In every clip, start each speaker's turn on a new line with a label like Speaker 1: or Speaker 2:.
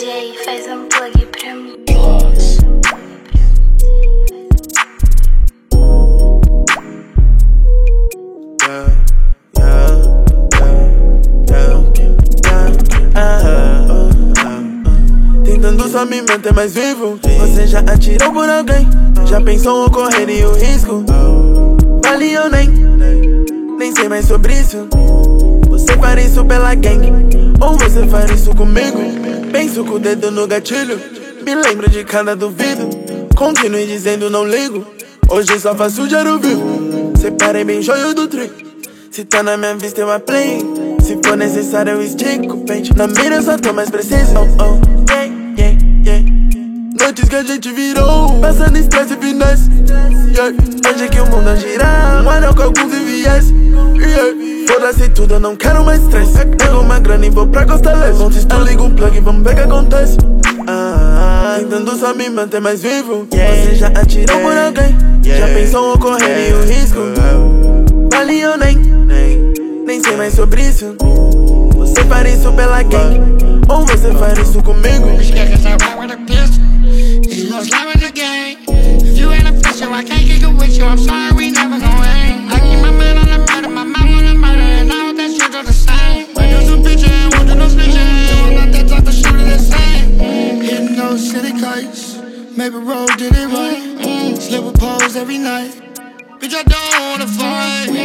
Speaker 1: DJ faz um plug pra mim.
Speaker 2: Tentando só me manter mais vivo. Você já atirou por alguém? Já pensou o correr e o risco? Vale ou nem? Nem sei mais sobre isso. Você faz isso pela gang Ou você faz isso comigo Penso com o dedo no gatilho. Me lembro de cada duvido. Continue dizendo não ligo. Hoje só faço dinheiro vivo. Separei bem joio do trigo. Se tá na minha vista eu aplico. Se for necessário eu estico. Pente na mira eu só tô mais preciso. Oh, oh, yeah, yeah, yeah. Noites que a gente virou. Passando estresse e finesse. Yeah. Hoje que o mundo a girar. Um anel com alguns enviés yeah. Foda-se tudo, eu não quero mais stress. Pego uma grana e vou pra Costa Leste. Ontem tu liga um plug e vamos ver o que acontece. Ah, Tentando só me manter mais vivo. Você já atirou por alguém? Já pensou o correr e o risco? Vale ou nem? Nem. Sei mais sobre isso. Você faz isso pela gang Ou você faz isso comigo?
Speaker 3: Get. You ain't official, I can't it with you. I'm sorry, Maybe road did it right. Slip with pose every night. Bitch, I don't wanna fight.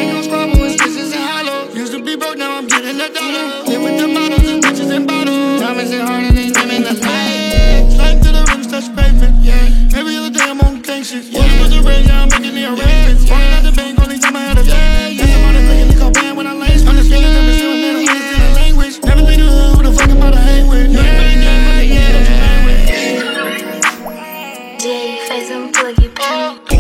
Speaker 1: baby.